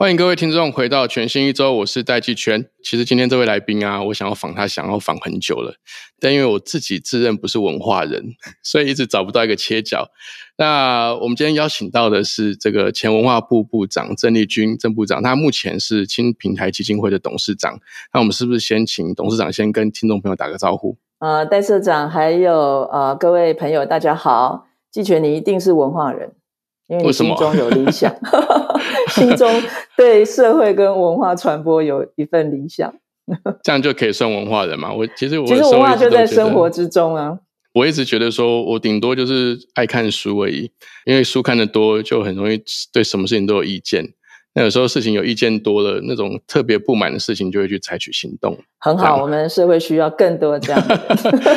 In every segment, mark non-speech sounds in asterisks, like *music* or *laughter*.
欢迎各位听众回到全新一周，我是戴季全。其实今天这位来宾啊，我想要访他，想要访很久了，但因为我自己自认不是文化人，*laughs* 所以一直找不到一个切角。那我们今天邀请到的是这个前文化部部长郑丽君郑部长，他目前是新平台基金会的董事长。那我们是不是先请董事长先跟听众朋友打个招呼？呃，戴社长还有呃各位朋友，大家好。季全，你一定是文化人。因为你心中有理想，*laughs* *laughs* 心中对社会跟文化传播有一份理想，*laughs* 这样就可以算文化人嘛？我其实我其实文化就在生活之中啊。我一直觉得说，我顶多就是爱看书而已，因为书看的多，就很容易对什么事情都有意见。那有时候事情有意见多了，那种特别不满的事情，就会去采取行动。很好，我们社会需要更多这样。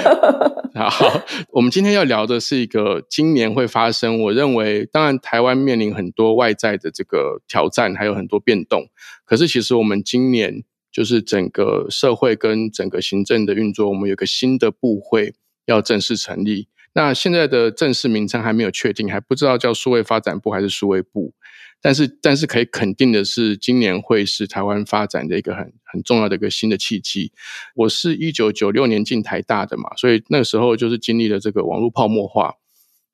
*laughs* 好，我们今天要聊的是一个今年会发生。我认为，当然台湾面临很多外在的这个挑战，还有很多变动。可是，其实我们今年就是整个社会跟整个行政的运作，我们有个新的部会要正式成立。那现在的正式名称还没有确定，还不知道叫数位发展部还是数位部。但是，但是可以肯定的是，今年会是台湾发展的一个很很重要的一个新的契机。我是一九九六年进台大的嘛，所以那个时候就是经历了这个网络泡沫化，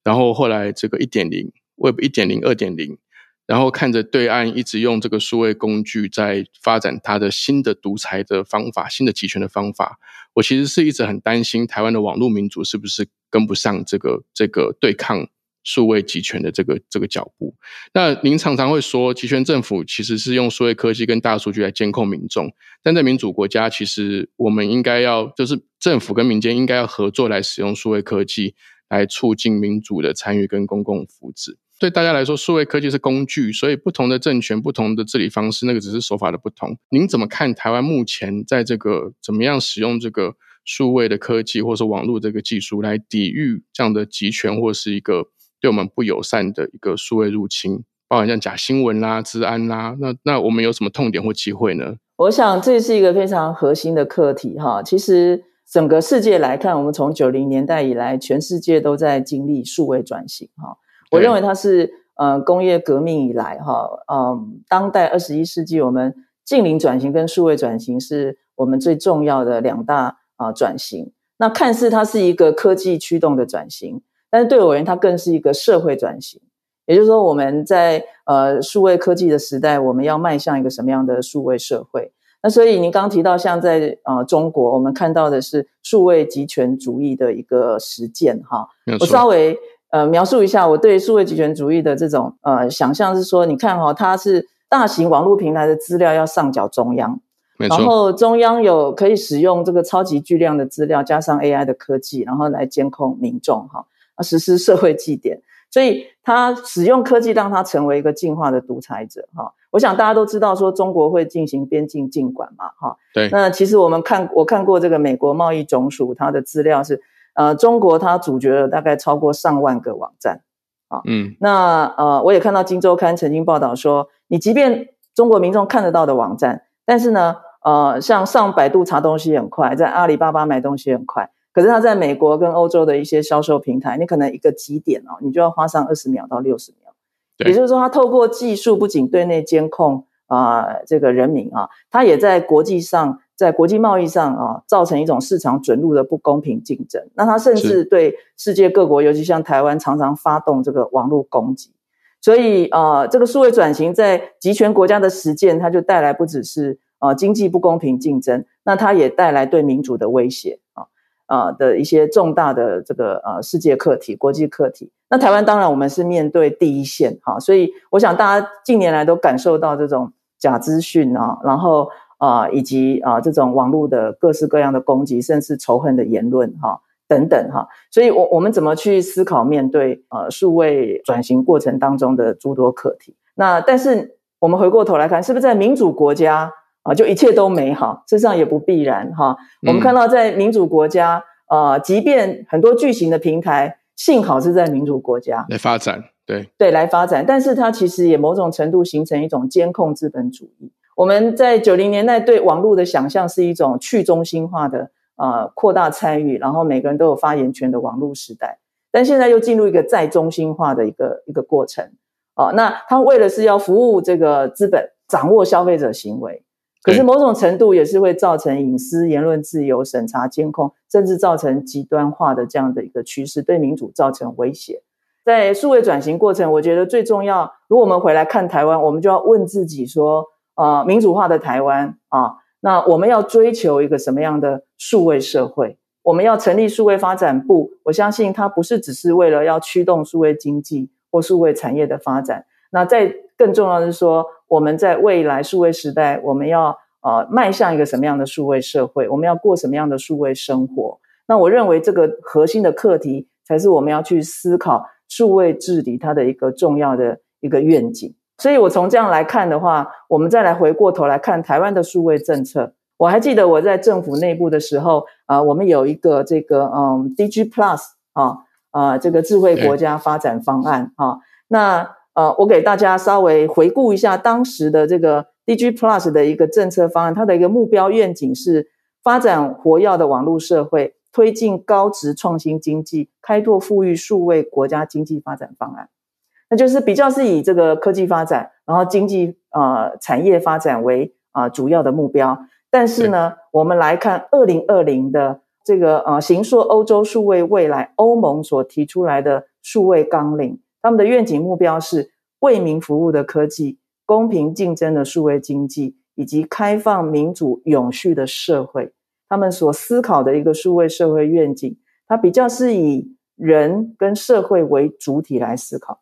然后后来这个一点零 Web 一点零、二点零，然后看着对岸一直用这个数位工具在发展它的新的独裁的方法、新的集权的方法，我其实是一直很担心台湾的网络民主是不是跟不上这个这个对抗。数位集权的这个这个脚步，那您常常会说，集权政府其实是用数位科技跟大数据来监控民众，但在民主国家，其实我们应该要就是政府跟民间应该要合作来使用数位科技来促进民主的参与跟公共福祉。对大家来说，数位科技是工具，所以不同的政权、不同的治理方式，那个只是手法的不同。您怎么看台湾目前在这个怎么样使用这个数位的科技，或者说网络这个技术来抵御这样的集权，或是一个？对我们不友善的一个数位入侵，包含像假新闻啦、治安啦，那那我们有什么痛点或机会呢？我想这是一个非常核心的课题哈。其实整个世界来看，我们从九零年代以来，全世界都在经历数位转型哈。我认为它是呃工业革命以来哈，嗯，当代二十一世纪我们近邻转型跟数位转型是我们最重要的两大啊转型。那看似它是一个科技驱动的转型。但是对我而言，它更是一个社会转型。也就是说，我们在呃数位科技的时代，我们要迈向一个什么样的数位社会？那所以您刚提到，像在呃中国，我们看到的是数位集权主义的一个实践。哈，我稍微呃描述一下我对数位集权主义的这种呃想象是说，你看哈，它是大型网络平台的资料要上缴中央，然后中央有可以使用这个超级巨量的资料，加上 AI 的科技，然后来监控民众。哈。实施社会祭典，所以他使用科技让他成为一个进化的独裁者。哈，我想大家都知道说中国会进行边境禁管嘛。哈，对。那其实我们看我看过这个美国贸易总署它的资料是，呃，中国它阻绝了大概超过上万个网站。啊，嗯。那呃，我也看到《金周刊》曾经报道说，你即便中国民众看得到的网站，但是呢，呃，像上百度查东西很快，在阿里巴巴买东西很快。可是他在美国跟欧洲的一些销售平台，你可能一个几点哦，你就要花上二十秒到六十秒。也就是说，它透过技术不仅对内监控啊这个人民啊，它也在国际上，在国际贸易上啊，造成一种市场准入的不公平竞争。那它甚至对世界各国，尤其像台湾，常常发动这个网络攻击。所以啊，这个数位转型在集权国家的实践，它就带来不只是啊经济不公平竞争，那它也带来对民主的威胁啊。啊的一些重大的这个呃世界课题、国际课题，那台湾当然我们是面对第一线哈，所以我想大家近年来都感受到这种假资讯啊，然后啊以及啊这种网络的各式各样的攻击，甚至仇恨的言论哈等等哈，所以我我们怎么去思考面对呃数位转型过程当中的诸多课题？那但是我们回过头来看，是不是在民主国家？啊，就一切都美好，事实上也不必然哈。我们看到在民主国家，呃，即便很多巨型的平台，幸好是在民主国家来发展，对对来发展，但是它其实也某种程度形成一种监控资本主义。我们在九零年代对网络的想象是一种去中心化的呃扩大参与，然后每个人都有发言权的网络时代，但现在又进入一个再中心化的一个一个过程。哦，那他为了是要服务这个资本，掌握消费者行为，可是某种程度也是会造成隐私、言论自由、审查、监控，甚至造成极端化的这样的一个趋势，对民主造成威胁。在数位转型过程，我觉得最重要，如果我们回来看台湾，我们就要问自己说：，啊，民主化的台湾啊，那我们要追求一个什么样的数位社会？我们要成立数位发展部，我相信它不是只是为了要驱动数位经济。或数位产业的发展，那在更重要的是说，我们在未来数位时代，我们要呃迈向一个什么样的数位社会？我们要过什么样的数位生活？那我认为这个核心的课题，才是我们要去思考数位治理它的一个重要的一个愿景。所以我从这样来看的话，我们再来回过头来看台湾的数位政策。我还记得我在政府内部的时候，啊，我们有一个这个嗯 DG Plus 啊。啊，这个智慧国家发展方案啊，那呃，我给大家稍微回顾一下当时的这个 DG Plus 的一个政策方案，它的一个目标愿景是发展活跃的网络社会，推进高值创新经济，开拓富裕数位国家经济发展方案。那就是比较是以这个科技发展，然后经济呃产业发展为啊主要的目标。但是呢，我们来看二零二零的。这个呃，行说欧洲数位未来，欧盟所提出来的数位纲领，他们的愿景目标是为民服务的科技、公平竞争的数位经济以及开放民主永续的社会。他们所思考的一个数位社会愿景，它比较是以人跟社会为主体来思考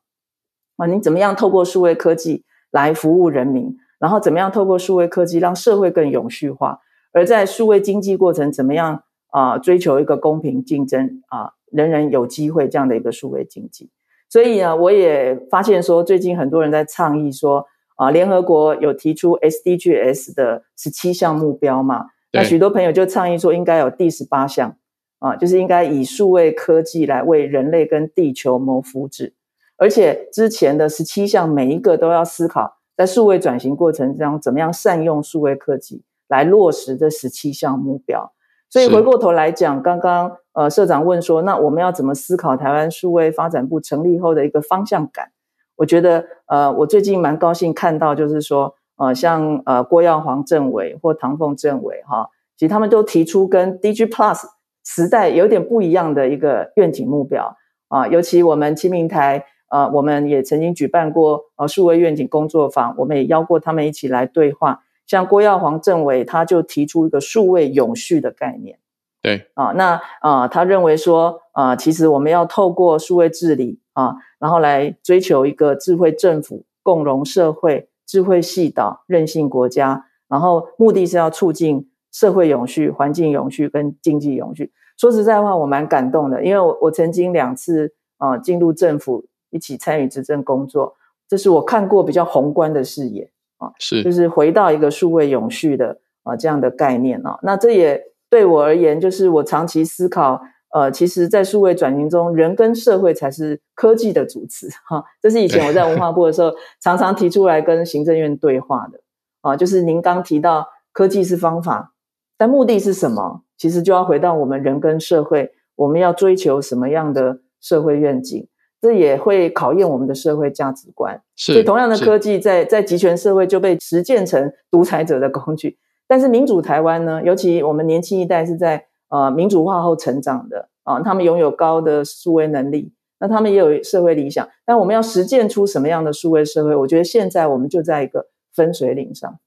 啊，你怎么样透过数位科技来服务人民，然后怎么样透过数位科技让社会更永续化，而在数位经济过程怎么样？啊，追求一个公平竞争啊，人人有机会这样的一个数位经济。所以呢，我也发现说，最近很多人在倡议说，啊，联合国有提出 SDGs 的十七项目标嘛，那许多朋友就倡议说，应该有第十八项啊，就是应该以数位科技来为人类跟地球谋福祉。而且之前的十七项每一个都要思考，在数位转型过程中怎么样善用数位科技来落实这十七项目标。所以回过头来讲，刚刚呃社长问说，那我们要怎么思考台湾数位发展部成立后的一个方向感？我觉得呃，我最近蛮高兴看到，就是说呃，像呃郭耀煌政委或唐凤政委哈，其实他们都提出跟 DG Plus 时代有点不一样的一个愿景目标啊。尤其我们清明台呃，我们也曾经举办过呃数位愿景工作坊，我们也邀过他们一起来对话。像郭耀煌政委，他就提出一个数位永续的概念。对啊，那啊，他认为说啊，其实我们要透过数位治理啊，然后来追求一个智慧政府、共荣社会、智慧系岛、韧性国家，然后目的是要促进社会永续、环境永续跟经济永续。说实在话，我蛮感动的，因为我我曾经两次啊进入政府一起参与执政工作，这是我看过比较宏观的视野。啊，是，就是回到一个数位永续的啊这样的概念啊，那这也对我而言，就是我长期思考，呃，其实，在数位转型中，人跟社会才是科技的主词哈。这是以前我在文化部的时候，常常提出来跟行政院对话的啊，就是您刚提到科技是方法，但目的是什么？其实就要回到我们人跟社会，我们要追求什么样的社会愿景？这也会考验我们的社会价值观。所以，同样的科技在在集权社会就被实践成独裁者的工具。但是，民主台湾呢？尤其我们年轻一代是在呃民主化后成长的啊，他们拥有高的数位能力，那他们也有社会理想。但我们要实践出什么样的数位社会？我觉得现在我们就在一个分水岭上。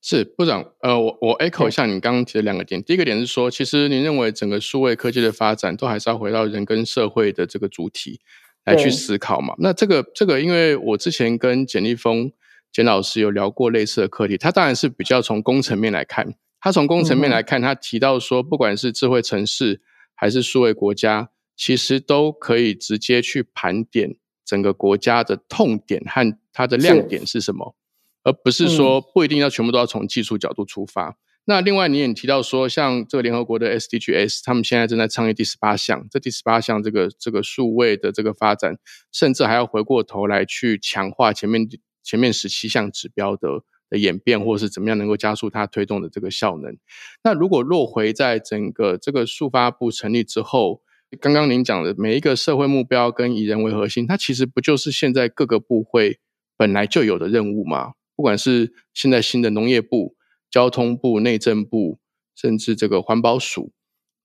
是部长，呃，我我 echo 一下你刚刚提的两个点。第一个点是说，其实您认为整个数位科技的发展都还是要回到人跟社会的这个主体。来去思考嘛？那这个这个，因为我之前跟简立峰简老师有聊过类似的课题，他当然是比较从工程面来看。他从工程面来看，他提到说，不管是智慧城市还是数位国家，其实都可以直接去盘点整个国家的痛点和它的亮点是什么，而不是说不一定要全部都要从技术角度出发。那另外你也提到说，像这个联合国的 SDGs，他们现在正在倡议第十八项，这第十八项这个这个数位的这个发展，甚至还要回过头来去强化前面前面十七项指标的的演变，或者是怎么样能够加速它推动的这个效能。那如果落回在整个这个数发部成立之后，刚刚您讲的每一个社会目标跟以人为核心，它其实不就是现在各个部会本来就有的任务吗？不管是现在新的农业部。交通部、内政部，甚至这个环保署，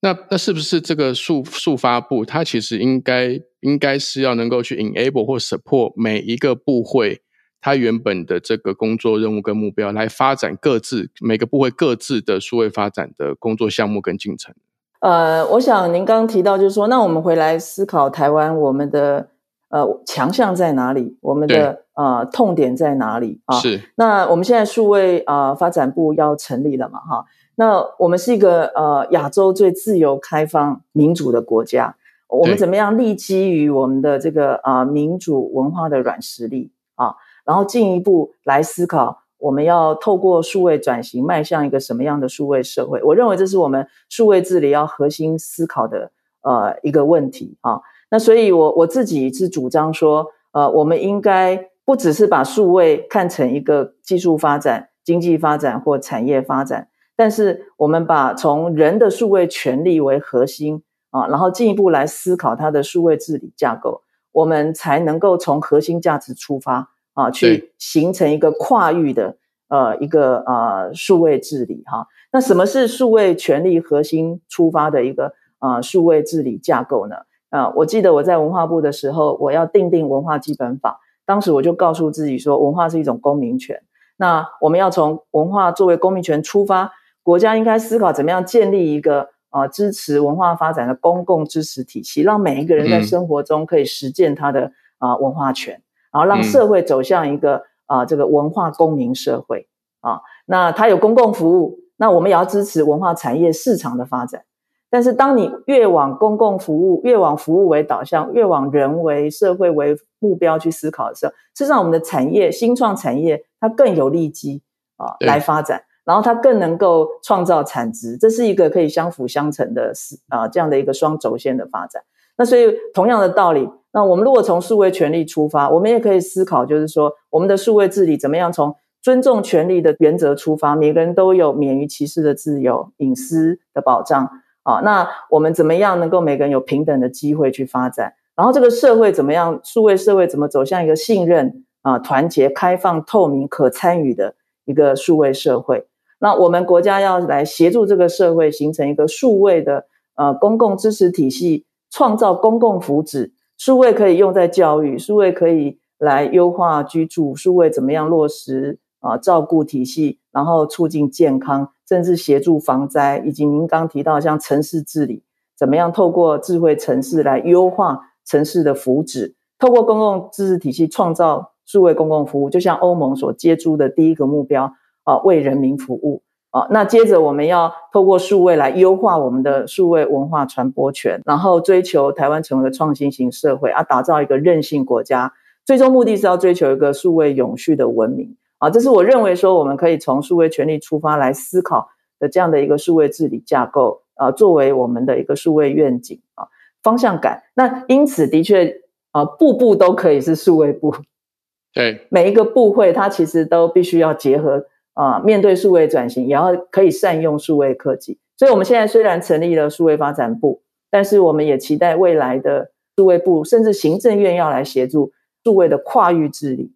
那那是不是这个速速发部？它其实应该应该是要能够去 enable 或 support 每一个部会，它原本的这个工作任务跟目标，来发展各自每个部会各自的数位发展的工作项目跟进程。呃，我想您刚刚提到，就是说，那我们回来思考台湾，我们的呃强项在哪里？我们的呃，痛点在哪里啊？是。那我们现在数位啊发展部要成立了嘛？哈，那我们是一个呃亚洲最自由、开放、民主的国家。我们怎么样立基于我们的这个啊民主文化的软实力啊？然后进一步来思考，我们要透过数位转型，迈向一个什么样的数位社会？我认为这是我们数位治理要核心思考的呃一个问题啊。那所以，我我自己是主张说，呃，我们应该。不只是把数位看成一个技术发展、经济发展或产业发展，但是我们把从人的数位权利为核心啊，然后进一步来思考它的数位治理架构，我们才能够从核心价值出发啊，去形成一个跨域的呃一个呃数位治理哈。那什么是数位权利核心出发的一个啊数位治理架构呢？啊，我记得我在文化部的时候，我要定定文化基本法。当时我就告诉自己说，文化是一种公民权。那我们要从文化作为公民权出发，国家应该思考怎么样建立一个啊支持文化发展的公共支持体系，让每一个人在生活中可以实践他的啊文化权，然后让社会走向一个啊这个文化公民社会啊。那它有公共服务，那我们也要支持文化产业市场的发展。但是，当你越往公共服务、越往服务为导向、越往人为社会为目标去思考的时候，事实上，我们的产业、新创产业它更有利基啊来发展，然后它更能够创造产值，这是一个可以相辅相成的啊这样的一个双轴线的发展。那所以，同样的道理，那我们如果从数位权利出发，我们也可以思考，就是说，我们的数位治理怎么样从尊重权利的原则出发，每个人都有免于歧视的自由、隐私的保障。啊，那我们怎么样能够每个人有平等的机会去发展？然后这个社会怎么样？数位社会怎么走向一个信任啊、团结、开放、透明、可参与的一个数位社会？那我们国家要来协助这个社会形成一个数位的呃公共支持体系，创造公共福祉。数位可以用在教育，数位可以来优化居住，数位怎么样落实啊照顾体系，然后促进健康。甚至协助防灾，以及您刚提到像城市治理，怎么样透过智慧城市来优化城市的福祉，透过公共知识体系创造数位公共服务，就像欧盟所接诸的第一个目标啊，为人民服务啊。那接着我们要透过数位来优化我们的数位文化传播权，然后追求台湾成为创新型社会，啊，打造一个韧性国家，最终目的是要追求一个数位永续的文明。啊，这是我认为说我们可以从数位权利出发来思考的这样的一个数位治理架构啊，作为我们的一个数位愿景啊方向感。那因此的确啊，步步都可以是数位部。对，每一个部会它其实都必须要结合啊，面对数位转型，也要可以善用数位科技。所以我们现在虽然成立了数位发展部，但是我们也期待未来的数位部，甚至行政院要来协助数位的跨域治理。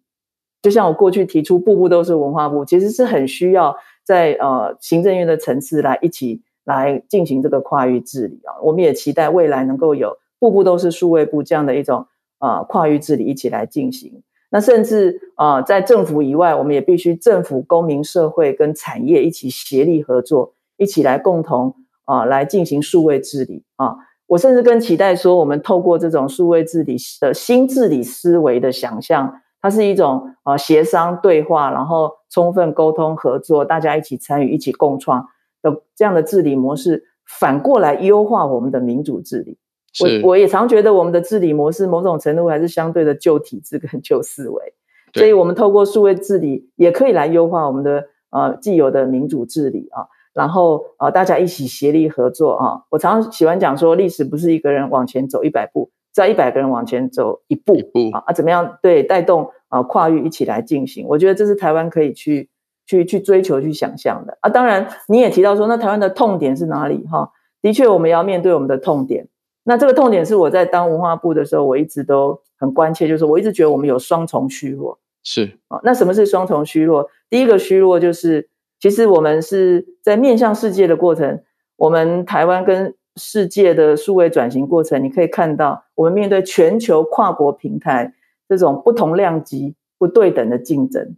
就像我过去提出，步步都是文化部，其实是很需要在呃行政院的层次来一起来进行这个跨域治理啊。我们也期待未来能够有步步都是数位部这样的一种呃跨域治理一起来进行。那甚至啊，在政府以外，我们也必须政府、公民社会跟产业一起协力合作，一起来共同啊来进行数位治理啊。我甚至更期待说，我们透过这种数位治理的新治理思维的想象。它是一种呃协商对话，然后充分沟通合作，大家一起参与、一起共创的这样的治理模式，反过来优化我们的民主治理。我我也常觉得我们的治理模式某种程度还是相对的旧体制跟旧思维，所以我们透过数位治理也可以来优化我们的呃既有的民主治理啊。然后啊，大家一起协力合作啊。我常常喜欢讲说，历史不是一个人往前走一百步，只要一百个人往前走一步啊啊，怎么样对带动啊跨域一起来进行？我觉得这是台湾可以去去去追求、去想象的啊。当然，你也提到说，那台湾的痛点是哪里？哈，的确，我们要面对我们的痛点。那这个痛点是我在当文化部的时候，我一直都很关切，就是我一直觉得我们有双重虚弱。是啊，那什么是双重虚弱？第一个虚弱就是，其实我们是在面向世界的过程，我们台湾跟世界的数位转型过程，你可以看到，我们面对全球跨国平台这种不同量级、不对等的竞争，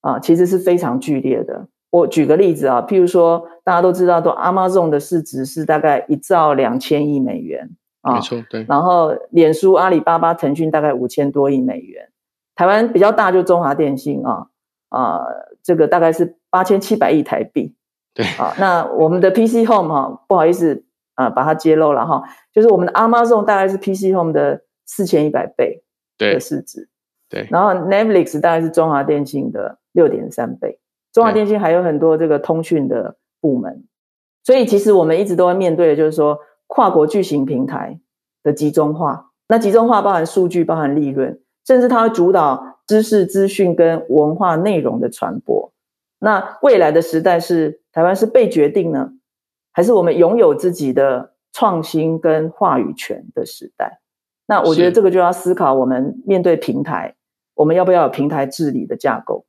啊，其实是非常剧烈的。我举个例子啊，譬如说，大家都知道，都 Amazon 的市值是大概一兆两千亿美元啊，没错，对。然后，脸书、阿里巴巴、腾讯大概五千多亿美元。台湾比较大，就中华电信啊啊，这个大概是八千七百亿台币。对啊，那我们的 PC Home 哈，不好意思啊，把它揭露了哈，就是我们的 Amazon 大概是 PC Home 的四千一百倍的市值。对，然后 Netflix 大概是中华电信的六点三倍。中华电信还有很多这个通讯的部门，所以其实我们一直都会面对的就是说跨国巨型平台的集中化。那集中化包含数据，包含利润。甚至它会主导知识、资讯跟文化内容的传播。那未来的时代是台湾是被决定呢，还是我们拥有自己的创新跟话语权的时代？那我觉得这个就要思考，我们面对平台，我们要不要有平台治理的架构？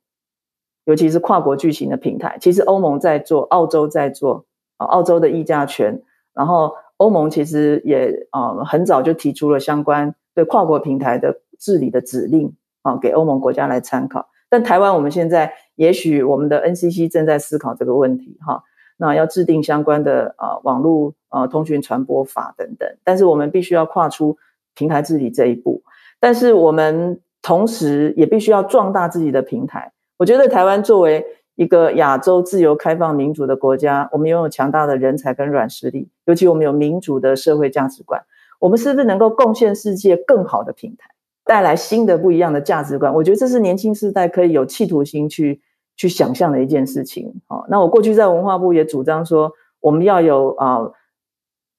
尤其是跨国巨型的平台，其实欧盟在做，澳洲在做啊，澳洲的议价权，然后欧盟其实也啊很早就提出了相关对跨国平台的。治理的指令啊，给欧盟国家来参考。但台湾我们现在也许我们的 NCC 正在思考这个问题哈，那要制定相关的啊网络啊通讯传播法等等。但是我们必须要跨出平台治理这一步，但是我们同时也必须要壮大自己的平台。我觉得台湾作为一个亚洲自由开放民主的国家，我们拥有强大的人才跟软实力，尤其我们有民主的社会价值观，我们是不是能够贡献世界更好的平台？带来新的不一样的价值观，我觉得这是年轻世代可以有企图心去去想象的一件事情。好，那我过去在文化部也主张说，我们要有啊，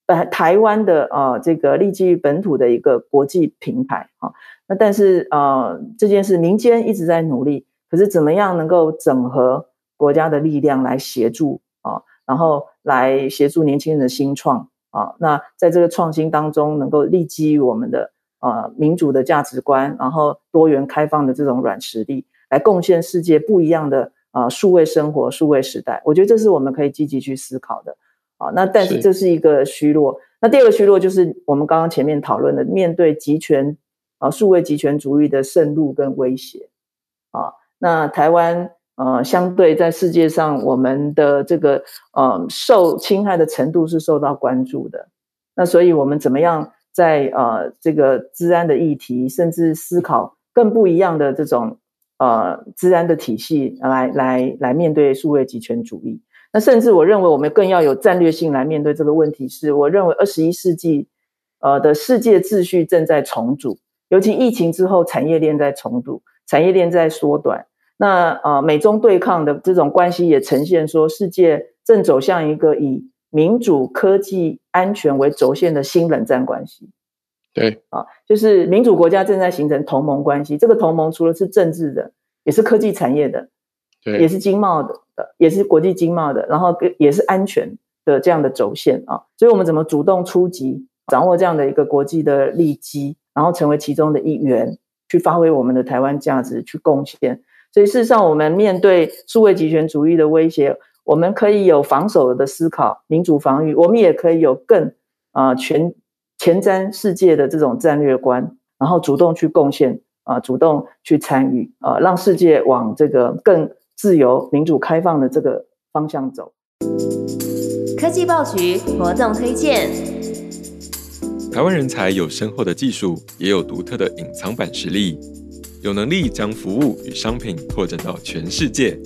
台台湾的啊这个立基于本土的一个国际平台。好，那但是啊这件事民间一直在努力，可是怎么样能够整合国家的力量来协助啊，然后来协助年轻人的新创啊，那在这个创新当中能够立基于我们的。啊，民主的价值观，然后多元开放的这种软实力，来贡献世界不一样的啊数位生活、数位时代。我觉得这是我们可以积极去思考的。啊，那但是这是一个虚弱。那第二个虚弱就是我们刚刚前面讨论的，面对集权啊数位集权主义的渗入跟威胁。啊，那台湾呃相对在世界上，我们的这个呃受侵害的程度是受到关注的。那所以我们怎么样？在呃这个治安的议题，甚至思考更不一样的这种呃治安的体系来来来面对数位集权主义。那甚至我认为我们更要有战略性来面对这个问题。是我认为二十一世纪呃的世界秩序正在重组，尤其疫情之后，产业链在重组，产业链在缩短。那呃美中对抗的这种关系也呈现说，世界正走向一个以民主、科技、安全为轴线的新冷战关系，对啊，就是民主国家正在形成同盟关系。这个同盟除了是政治的，也是科技产业的，对，也是经贸的，也是国际经贸的，然后也是安全的这样的轴线啊。所以，我们怎么主动出击，掌握这样的一个国际的利基，然后成为其中的一员，去发挥我们的台湾价值，去贡献。所以，事实上，我们面对数位集权主义的威胁。我们可以有防守的思考，民主防御；我们也可以有更啊全前瞻世界的这种战略观，然后主动去贡献啊，主动去参与啊，让世界往这个更自由、民主、开放的这个方向走。科技报局活动推荐：台湾人才有深厚的技术，也有独特的隐藏版实力，有能力将服务与商品拓展到全世界。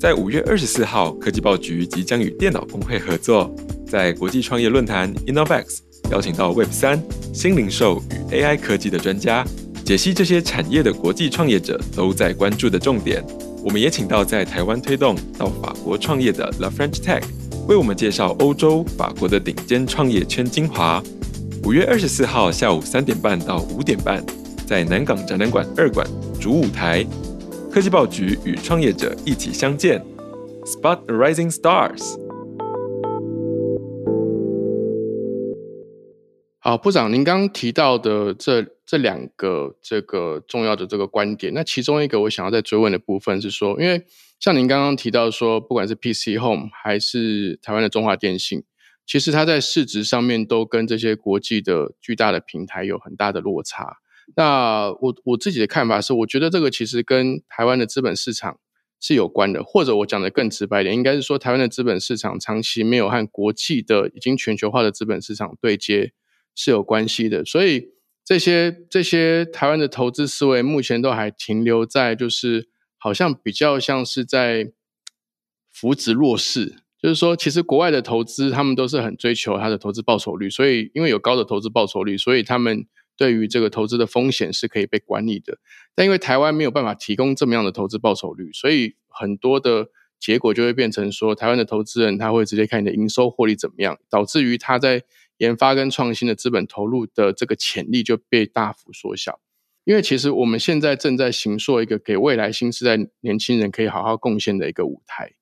在五月二十四号，科技报局即将与电脑工会合作，在国际创业论坛 Innovex 邀请到 Web 三、新零售与 AI 科技的专家，解析这些产业的国际创业者都在关注的重点。我们也请到在台湾推动到法国创业的 La French Tech，为我们介绍欧洲、法国的顶尖创业圈精华。五月二十四号下午三点半到五点半，在南港展览馆二馆主舞台，科技报局与创业者一起相见，Spot the Rising Stars。好，部长，您刚刚提到的这这两个这个重要的这个观点，那其中一个我想要再追问的部分是说，因为像您刚刚提到说，不管是 PC Home 还是台湾的中华电信，其实它在市值上面都跟这些国际的巨大的平台有很大的落差。那我我自己的看法是，我觉得这个其实跟台湾的资本市场是有关的，或者我讲的更直白一点，应该是说台湾的资本市场长期没有和国际的已经全球化的资本市场对接是有关系的。所以这些这些台湾的投资思维目前都还停留在就是。好像比较像是在扶植弱势，就是说，其实国外的投资他们都是很追求它的投资报酬率，所以因为有高的投资报酬率，所以他们对于这个投资的风险是可以被管理的。但因为台湾没有办法提供这么样的投资报酬率，所以很多的结果就会变成说，台湾的投资人他会直接看你的营收获利怎么样，导致于他在研发跟创新的资本投入的这个潜力就被大幅缩小。因为其实我们现在正在行塑一个给未来新时代年轻人可以好好贡献的一个舞台。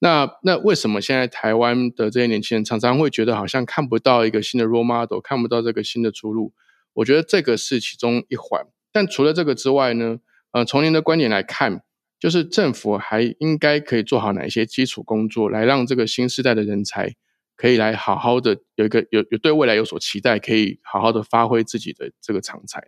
那那为什么现在台湾的这些年轻人常常会觉得好像看不到一个新的 role model，看不到这个新的出路？我觉得这个是其中一环。但除了这个之外呢，呃，从您的观点来看，就是政府还应该可以做好哪一些基础工作，来让这个新时代的人才可以来好好的有一个有有对未来有所期待，可以好好的发挥自己的这个长才。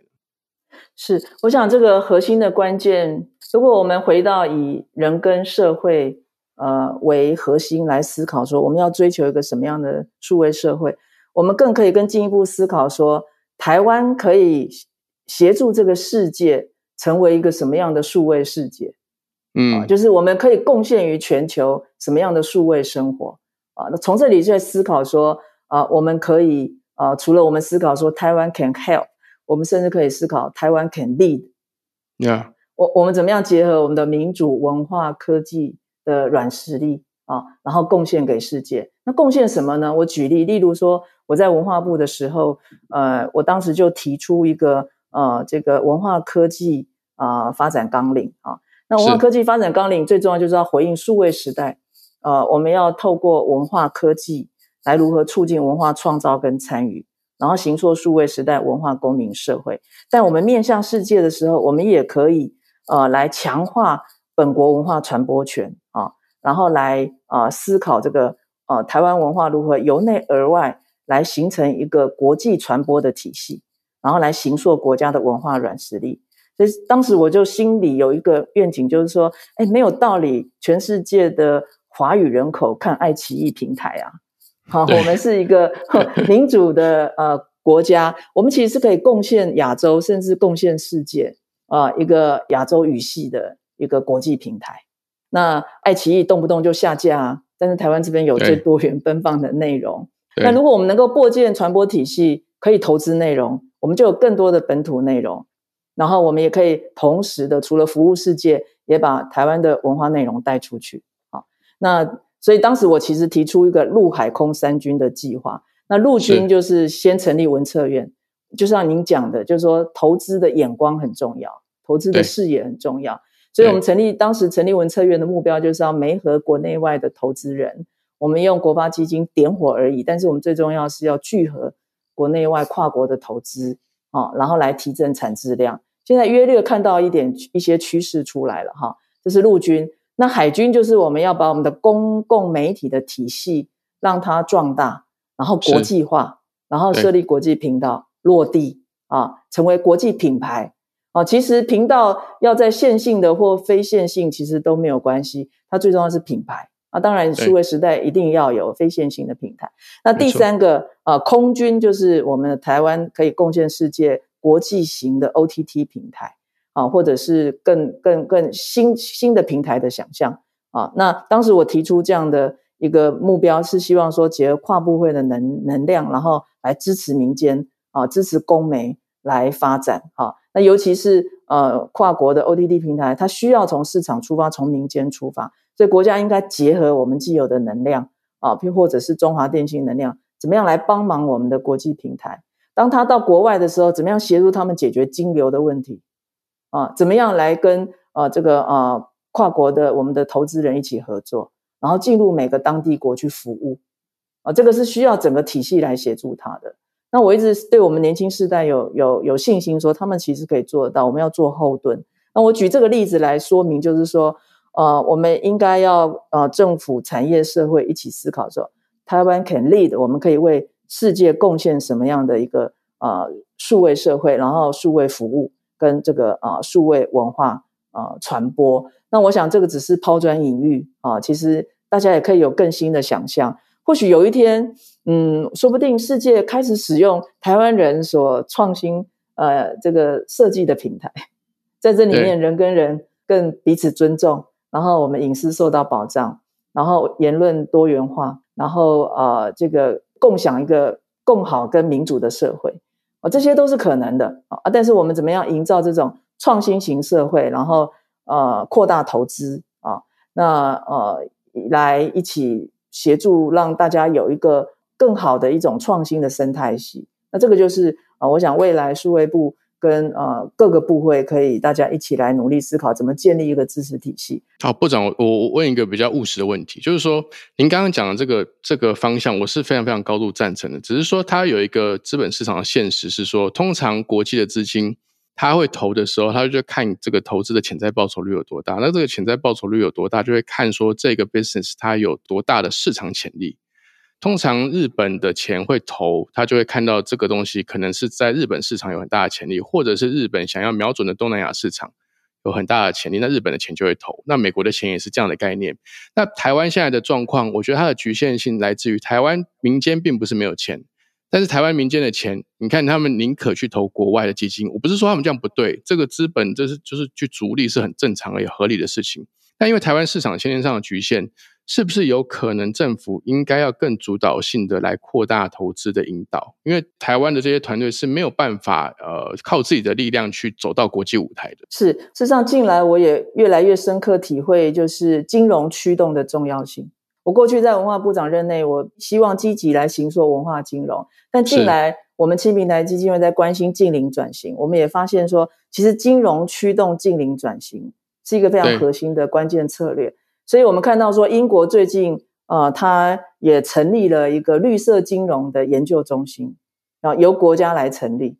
是，我想这个核心的关键，如果我们回到以人跟社会呃为核心来思考，说我们要追求一个什么样的数位社会，我们更可以更进一步思考说，台湾可以协助这个世界成为一个什么样的数位世界？嗯，就是我们可以贡献于全球什么样的数位生活啊？那从这里在思考说啊，我们可以啊，除了我们思考说台湾 can help。我们甚至可以思考台湾 can lead，呀，我我们怎么样结合我们的民主文化科技的软实力啊，然后贡献给世界？那贡献什么呢？我举例，例如说我在文化部的时候，呃，我当时就提出一个呃这个文化科技啊发展纲领啊。那文化科技发展纲领最重要就是要回应数位时代，呃，我们要透过文化科技来如何促进文化创造跟参与。然后行塑数位时代文化公民社会，但我们面向世界的时候，我们也可以呃来强化本国文化传播权啊，然后来啊思考这个呃台湾文化如何由内而外来形成一个国际传播的体系，然后来行塑国家的文化软实力。所以当时我就心里有一个愿景，就是说，哎，没有道理，全世界的华语人口看爱奇艺平台啊。*laughs* 好，我们是一个 *laughs* 民主的呃国家，我们其实是可以贡献亚洲，甚至贡献世界啊，一个亚洲语系的一个国际平台。那爱奇艺动不动就下架，但是台湾这边有最多元奔放的内容。那如果我们能够构建传播体系，可以投资内容，我们就有更多的本土内容，然后我们也可以同时的除了服务世界，也把台湾的文化内容带出去。好，那。所以当时我其实提出一个陆海空三军的计划。那陆军就是先成立文策院，就像您讲的，就是说投资的眼光很重要，投资的视野很重要。所以我们成立当时成立文策院的目标就是要媒合国内外的投资人。我们用国发基金点火而已，但是我们最重要是要聚合国内外跨国的投资啊，然后来提振产质量。现在约略看到一点一些趋势出来了哈，这是陆军。那海军就是我们要把我们的公共媒体的体系让它壮大，然后国际化，然后设立国际频道落地啊，成为国际品牌啊。其实频道要在线性的或非线性，其实都没有关系。它最重要是品牌啊。当然，数位时代一定要有非线性的平台。那第三个啊，空军就是我们台湾可以贡献世界国际型的 OTT 平台。啊，或者是更更更新新的平台的想象啊，那当时我提出这样的一个目标，是希望说结合跨部会的能能量，然后来支持民间啊，支持公媒来发展啊。那尤其是呃跨国的 ODD 平台，它需要从市场出发，从民间出发，所以国家应该结合我们既有的能量啊，或者是中华电信能量，怎么样来帮忙我们的国际平台？当他到国外的时候，怎么样协助他们解决金流的问题？啊，怎么样来跟呃这个呃跨国的我们的投资人一起合作，然后进入每个当地国去服务？啊，这个是需要整个体系来协助他的。那我一直对我们年轻世代有有有信心，说他们其实可以做得到。我们要做后盾。那我举这个例子来说明，就是说，呃，我们应该要呃政府、产业、社会一起思考说，台湾 can lead，我们可以为世界贡献什么样的一个呃数位社会，然后数位服务跟这个呃数位文化呃传播。那我想这个只是抛砖引玉啊，其实大家也可以有更新的想象。或许有一天，嗯，说不定世界开始使用台湾人所创新呃这个设计的平台，在这里面人跟人更彼此尊重，然后我们隐私受到保障，然后言论多元化，然后呃这个共享一个共好跟民主的社会啊，这些都是可能的啊。但是我们怎么样营造这种创新型社会，然后呃扩大投资啊，那呃来一起。协助让大家有一个更好的一种创新的生态系，那这个就是啊，我想未来数位部跟呃各个部会可以大家一起来努力思考怎么建立一个支持体系。好，部长，我我问一个比较务实的问题，就是说您刚刚讲的这个这个方向，我是非常非常高度赞成的，只是说它有一个资本市场的现实是说，通常国际的资金。它会投的时候，它就看这个投资的潜在报酬率有多大。那这个潜在报酬率有多大，就会看说这个 business 它有多大的市场潜力。通常日本的钱会投，他就会看到这个东西可能是在日本市场有很大的潜力，或者是日本想要瞄准的东南亚市场有很大的潜力，那日本的钱就会投。那美国的钱也是这样的概念。那台湾现在的状况，我觉得它的局限性来自于台湾民间并不是没有钱。但是台湾民间的钱，你看他们宁可去投国外的基金，我不是说他们这样不对，这个资本这是就是去逐利是很正常而也合理的事情。但因为台湾市场先天上的局限，是不是有可能政府应该要更主导性的来扩大投资的引导？因为台湾的这些团队是没有办法呃靠自己的力量去走到国际舞台的。是，事实上近来我也越来越深刻体会，就是金融驱动的重要性。我过去在文化部长任内，我希望积极来行说文化金融。但近来，我们青平台基金会在关心近邻转型，我们也发现说，其实金融驱动近邻转型是一个非常核心的关键策略。所以我们看到说，英国最近呃，它也成立了一个绿色金融的研究中心，啊由国家来成立，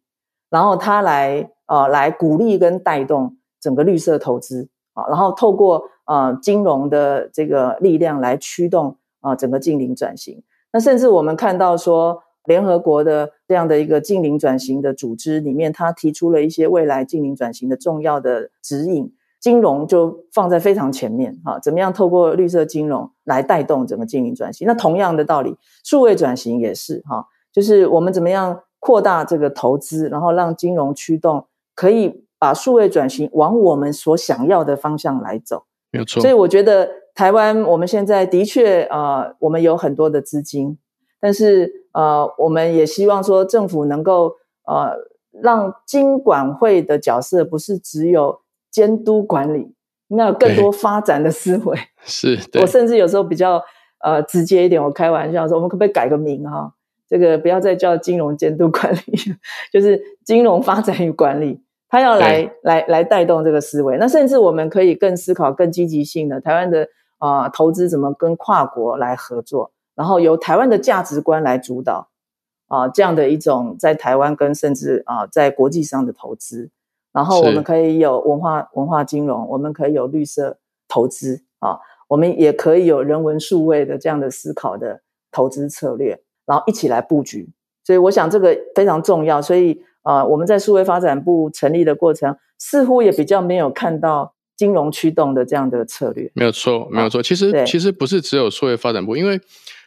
然后它来呃来鼓励跟带动整个绿色投资啊，然后透过。啊，金融的这个力量来驱动啊整个近邻转型。那甚至我们看到说，联合国的这样的一个近邻转型的组织里面，它提出了一些未来近邻转型的重要的指引，金融就放在非常前面啊。怎么样透过绿色金融来带动整个经营转型？那同样的道理，数位转型也是哈，就是我们怎么样扩大这个投资，然后让金融驱动可以把数位转型往我们所想要的方向来走。没有错，所以我觉得台湾我们现在的确呃，我们有很多的资金，但是呃，我们也希望说政府能够呃，让金管会的角色不是只有监督管理，应该有更多发展的思维。是，我甚至有时候比较呃直接一点，我开玩笑说，我们可不可以改个名哈？这个不要再叫金融监督管理，*laughs* 就是金融发展与管理。他要来来来带动这个思维，那甚至我们可以更思考更积极性的台湾的啊投资怎么跟跨国来合作，然后由台湾的价值观来主导啊这样的一种在台湾跟甚至啊在国际上的投资，然后我们可以有文化文化金融，我们可以有绿色投资啊，我们也可以有人文数位的这样的思考的投资策略，然后一起来布局，所以我想这个非常重要，所以。啊，我们在数位发展部成立的过程，似乎也比较没有看到金融驱动的这样的策略。没有错，没有错。其实，其实不是只有数位发展部，因为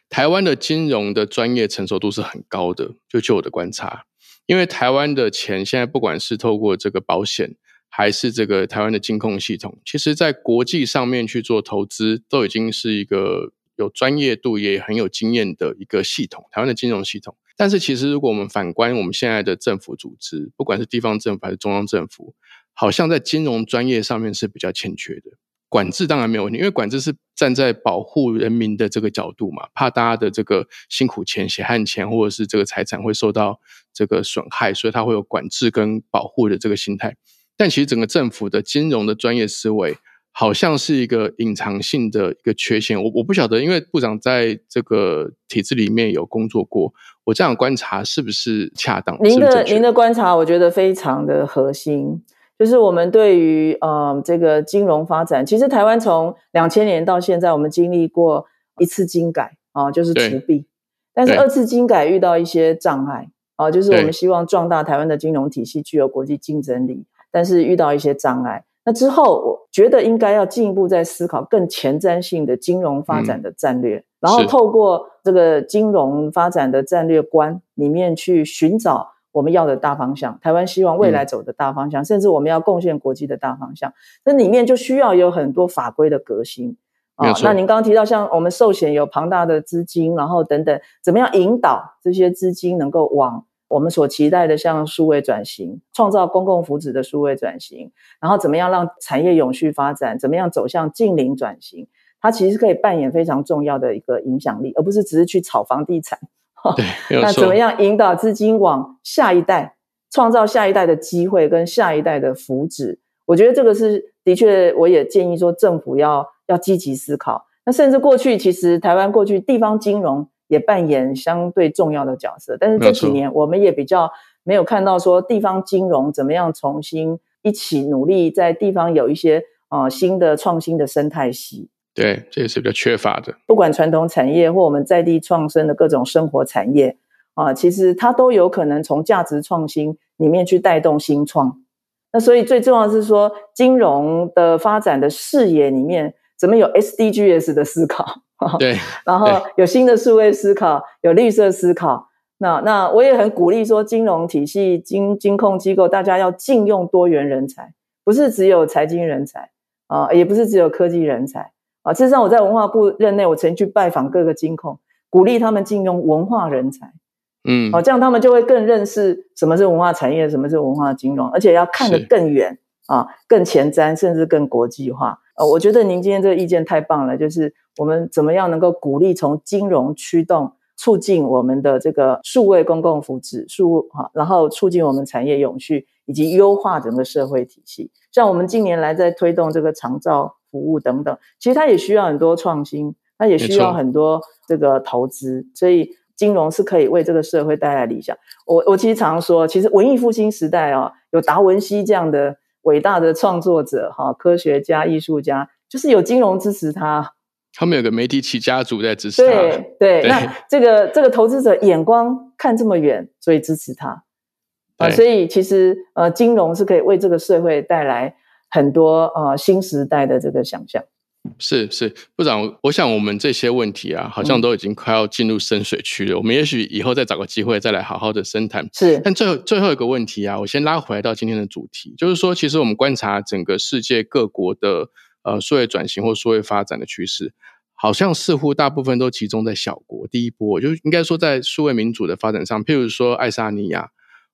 台湾的金融的专业成熟度是很高的。就就我的观察，因为台湾的钱现在不管是透过这个保险，还是这个台湾的金控系统，其实在国际上面去做投资，都已经是一个有专业度也很有经验的一个系统。台湾的金融系统。但是，其实如果我们反观我们现在的政府组织，不管是地方政府还是中央政府，好像在金融专业上面是比较欠缺的。管制当然没有问题，因为管制是站在保护人民的这个角度嘛，怕大家的这个辛苦钱、血汗钱或者是这个财产会受到这个损害，所以它会有管制跟保护的这个心态。但其实整个政府的金融的专业思维，好像是一个隐藏性的一个缺陷。我我不晓得，因为部长在这个体制里面有工作过，我这样观察是不是恰当？您的您的观察，我觉得非常的核心。就是我们对于呃这个金融发展，其实台湾从两千年到现在，我们经历过一次金改啊，就是除币，但是二次金改遇到一些障碍啊，就是我们希望壮大台湾的金融体系，具有国际竞争力，但是遇到一些障碍。那之后，我觉得应该要进一步在思考更前瞻性的金融发展的战略，然后透过这个金融发展的战略观里面去寻找。我们要的大方向，台湾希望未来走的大方向，甚至我们要贡献国际的大方向，这里面就需要有很多法规的革新啊。那您刚刚提到，像我们寿险有庞大的资金，然后等等，怎么样引导这些资金能够往我们所期待的像数位转型，创造公共福祉的数位转型，然后怎么样让产业永续发展，怎么样走向近零转型，它其实可以扮演非常重要的一个影响力，而不是只是去炒房地产。*laughs* 对，那怎么样引导资金往下一代，创造下一代的机会跟下一代的福祉？我觉得这个是的确，我也建议说政府要要积极思考。那甚至过去其实台湾过去地方金融也扮演相对重要的角色，但是这几年我们也比较没有看到说地方金融怎么样重新一起努力，在地方有一些呃新的创新的生态系。对，这也是比较缺乏的。不管传统产业或我们在地创生的各种生活产业啊，其实它都有可能从价值创新里面去带动新创。那所以最重要是说，金融的发展的视野里面，怎么有 SDGs 的思考？*laughs* 对，然后有新的数位思考，有绿色思考。那那我也很鼓励说，金融体系、金金控机构，大家要禁用多元人才，不是只有财经人才啊，也不是只有科技人才。啊，事实上我在文化部任内，我曾去拜访各个金控，鼓励他们禁用文化人才。嗯，好，这样他们就会更认识什么是文化产业，什么是文化金融，而且要看得更远啊，更前瞻，甚至更国际化。呃，我觉得您今天这个意见太棒了，就是我们怎么样能够鼓励从金融驱动，促进我们的这个数位公共福祉，数哈，然后促进我们产业永续，以及优化整个社会体系。像我们近年来在推动这个长照。服务等等，其实它也需要很多创新，它也需要很多这个投资，所以金融是可以为这个社会带来理想。我我其实常说，其实文艺复兴时代啊，有达文西这样的伟大的创作者哈，科学家、艺术家，就是有金融支持他。他们有个媒体起家族在支持他。对对，那 *laughs* 这个这个投资者眼光看这么远，所以支持他啊。所以其实呃，金融是可以为这个社会带来。很多呃新时代的这个想象，是是部长，我想我们这些问题啊，好像都已经快要进入深水区了。我们也许以后再找个机会再来好好的深谈。是，但最后最后一个问题啊，我先拉回来到今天的主题，就是说，其实我们观察整个世界各国的呃数位转型或数位发展的趋势，好像似乎大部分都集中在小国。第一波就应该说在数位民主的发展上，譬如说爱沙尼亚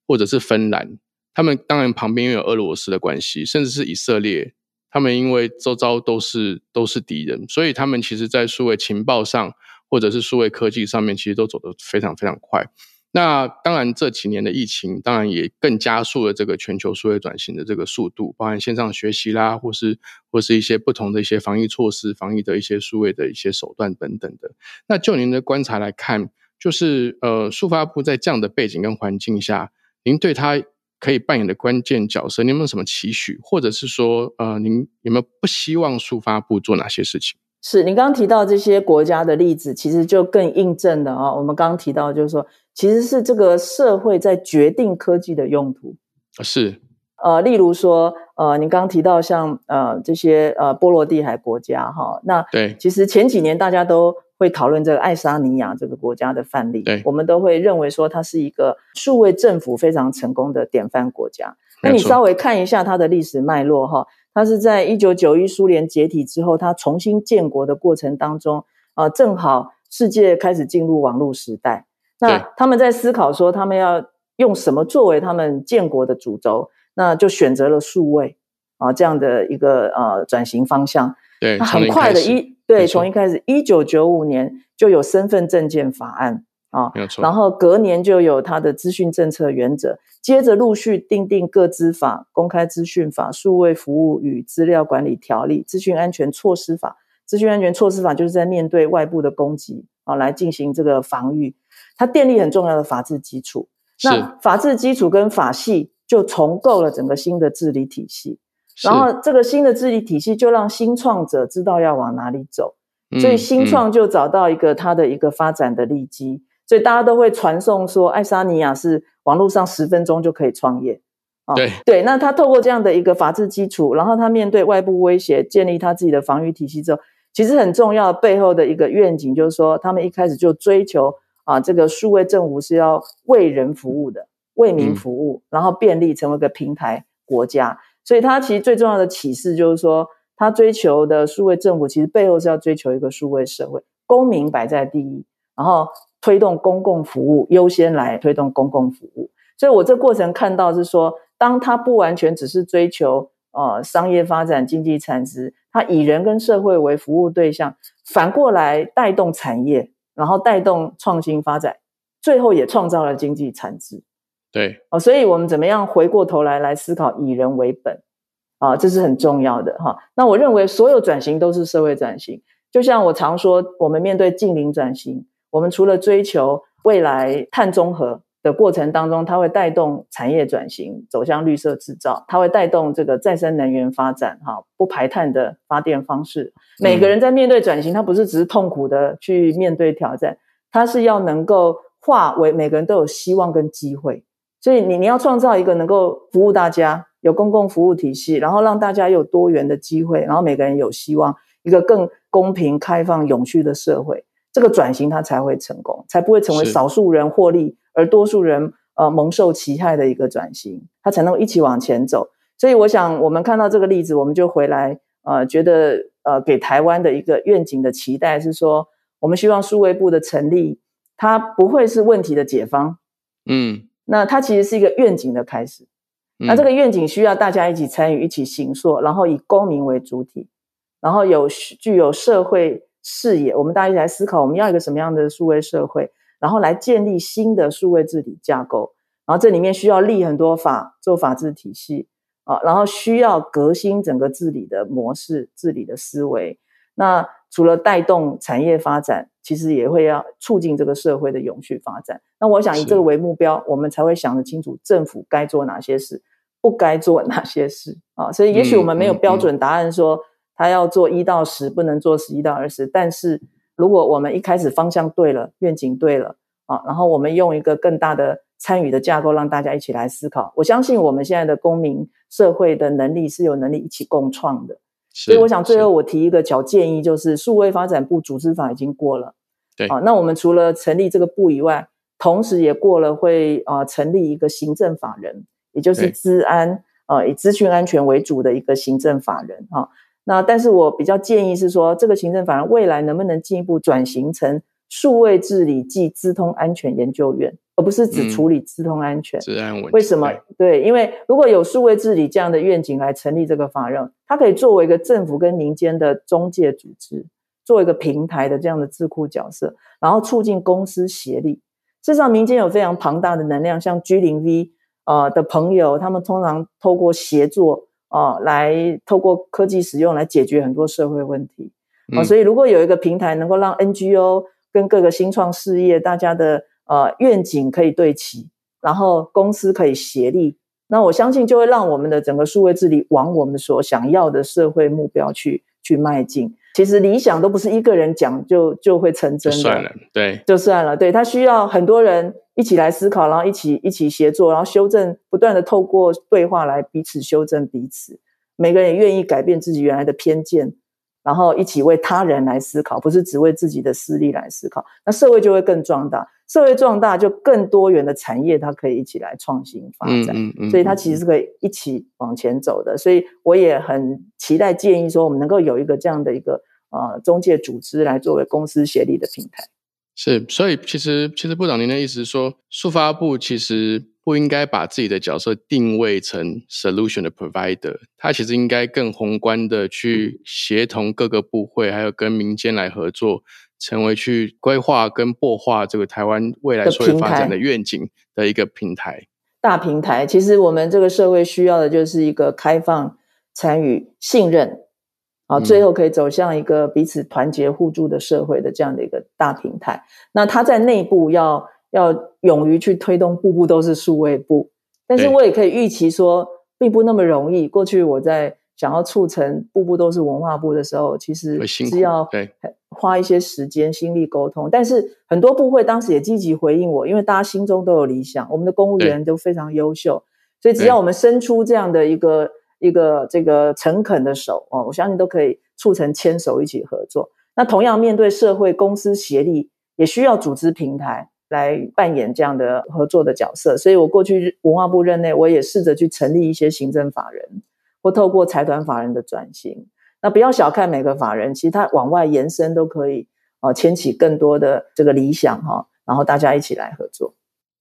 或者是芬兰。他们当然旁边又有俄罗斯的关系，甚至是以色列。他们因为周遭都是都是敌人，所以他们其实，在数位情报上，或者是数位科技上面，其实都走得非常非常快。那当然，这几年的疫情，当然也更加速了这个全球数位转型的这个速度，包含线上学习啦，或是或是一些不同的一些防疫措施、防疫的一些数位的一些手段等等的。那就您的观察来看，就是呃，数发部在这样的背景跟环境下，您对他。可以扮演的关键角色，你有没有什么期许，或者是说，呃，您有没有不希望速发部做哪些事情？是，您刚刚提到这些国家的例子，其实就更印证了啊。我们刚刚提到，就是说，其实是这个社会在决定科技的用途。是，呃，例如说，呃，您刚刚提到像呃这些呃波罗的海国家哈，那对，其实前几年大家都。会讨论这个爱沙尼亚这个国家的范例，我们都会认为说它是一个数位政府非常成功的典范国家。那你稍微看一下它的历史脉络哈，它是在一九九一苏联解体之后，它重新建国的过程当中啊，正好世界开始进入网络时代。那他们在思考说他们要用什么作为他们建国的主轴，那就选择了数位啊这样的一个呃转型方向。对，很快的一对，从一开始，一九九五年就有身份证件法案啊，没有错。然后隔年就有它的资讯政策原则，接着陆续订定各资法、公开资讯法、数位服务与资料管理条例、资讯安全措施法。资讯安全措施法就是在面对外部的攻击啊，来进行这个防御。它建立很重要的法治基础。那法治基础跟法系就重构了整个新的治理体系。然后这个新的治理体系就让新创者知道要往哪里走，所以新创就找到一个它的一个发展的利基。所以大家都会传送说，爱沙尼亚是网络上十分钟就可以创业。对对，那他透过这样的一个法治基础，然后他面对外部威胁，建立他自己的防御体系之后。其实很重要背后的一个愿景，就是说他们一开始就追求啊，这个数位政府是要为人服务的，为民服务，然后便利成为一个平台国家。所以他其实最重要的启示就是说，他追求的数位政府其实背后是要追求一个数位社会，公民摆在第一，然后推动公共服务优先来推动公共服务。所以我这过程看到是说，当他不完全只是追求。呃，商业发展、经济产值，它以人跟社会为服务对象，反过来带动产业，然后带动创新发展，最后也创造了经济产值。对，哦，所以我们怎么样回过头来来思考以人为本啊，这是很重要的哈。那我认为所有转型都是社会转型，就像我常说，我们面对近邻转型，我们除了追求未来碳中和。的过程当中，它会带动产业转型走向绿色制造，它会带动这个再生能源发展，哈，不排碳的发电方式。每个人在面对转型，他不是只是痛苦的去面对挑战，他是要能够化为每个人都有希望跟机会。所以你你要创造一个能够服务大家、有公共服务体系，然后让大家有多元的机会，然后每个人有希望，一个更公平、开放、永续的社会，这个转型它才会成功，才不会成为少数人获利。而多数人呃蒙受其害的一个转型，它才能一起往前走。所以我想，我们看到这个例子，我们就回来呃，觉得呃，给台湾的一个愿景的期待是说，我们希望数位部的成立，它不会是问题的解方，嗯，那它其实是一个愿景的开始。那这个愿景需要大家一起参与，一起行塑，然后以公民为主体，然后有具有社会视野，我们大家一起来思考，我们要一个什么样的数位社会。然后来建立新的数位治理架构，然后这里面需要立很多法做法治体系啊，然后需要革新整个治理的模式、治理的思维。那除了带动产业发展，其实也会要促进这个社会的永续发展。那我想以这个为目标，我们才会想得清楚政府该做哪些事，不该做哪些事啊。所以也许我们没有标准答案，说他要做一到十，不能做十一到二十，但是。如果我们一开始方向对了，愿景对了啊，然后我们用一个更大的参与的架构，让大家一起来思考。我相信我们现在的公民社会的能力是有能力一起共创的。所以我想最后我提一个小建议，就是数位发展部组织法已经过了，对啊，那我们除了成立这个部以外，同时也过了会啊成立一个行政法人，也就是资安啊以资讯安全为主的一个行政法人啊。那但是我比较建议是说，这个行政法人未来能不能进一步转型成数位治理暨资通安全研究院，而不是只处理资通安全。治安问题。为什么？对，因为如果有数位治理这样的愿景来成立这个法人，它可以作为一个政府跟民间的中介组织，做一个平台的这样的智库角色，然后促进公司协力。事实上，民间有非常庞大的能量，像 G 零 V 呃的朋友，他们通常透过协作。哦，来透过科技使用来解决很多社会问题啊，所以如果有一个平台能够让 NGO 跟各个新创事业大家的呃愿景可以对齐，然后公司可以协力，那我相信就会让我们的整个数位治理往我们所想要的社会目标去去迈进。其实理想都不是一个人讲就就会成真的，算了，对，就算了，对他需要很多人一起来思考，然后一起一起协作，然后修正，不断的透过对话来彼此修正彼此，每个人也愿意改变自己原来的偏见。然后一起为他人来思考，不是只为自己的私利来思考，那社会就会更壮大。社会壮大，就更多元的产业，它可以一起来创新发展。嗯嗯嗯。所以它其实是可以一起往前走的。所以我也很期待建议说，我们能够有一个这样的一个呃中介组织来作为公司协力的平台。是，所以其实其实部长您的意思是说，速发部其实不应该把自己的角色定位成 solution 的 provider，它其实应该更宏观的去协同各个部会，还有跟民间来合作，成为去规划跟擘画这个台湾未来社会发展的愿景的一个平台。大平台，其实我们这个社会需要的就是一个开放、参与、信任，啊，最后可以走向一个彼此团结互助的社会的这样的一个大平台。那它在内部要。要勇于去推动，步步都是数位部，但是我也可以预期说，并不那么容易。过去我在想要促成步步都是文化部的时候，其实是要花一些时间、心力沟通。但是很多部会当时也积极回应我，因为大家心中都有理想，我们的公务员都非常优秀，所以只要我们伸出这样的一个一个这个诚恳的手哦，我相信都可以促成牵手一起合作。那同样面对社会公司协力，也需要组织平台。来扮演这样的合作的角色，所以我过去文化部任内，我也试着去成立一些行政法人，或透过财团法人的转型。那不要小看每个法人，其实它往外延伸都可以啊，牵起更多的这个理想哈，然后大家一起来合作。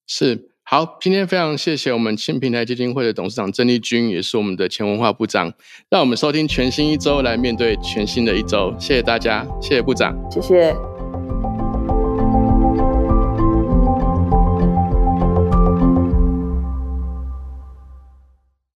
是好，今天非常谢谢我们新平台基金会的董事长郑丽君，也是我们的前文化部长，让我们收听全新一周来面对全新的一周。谢谢大家，谢谢部长，谢谢。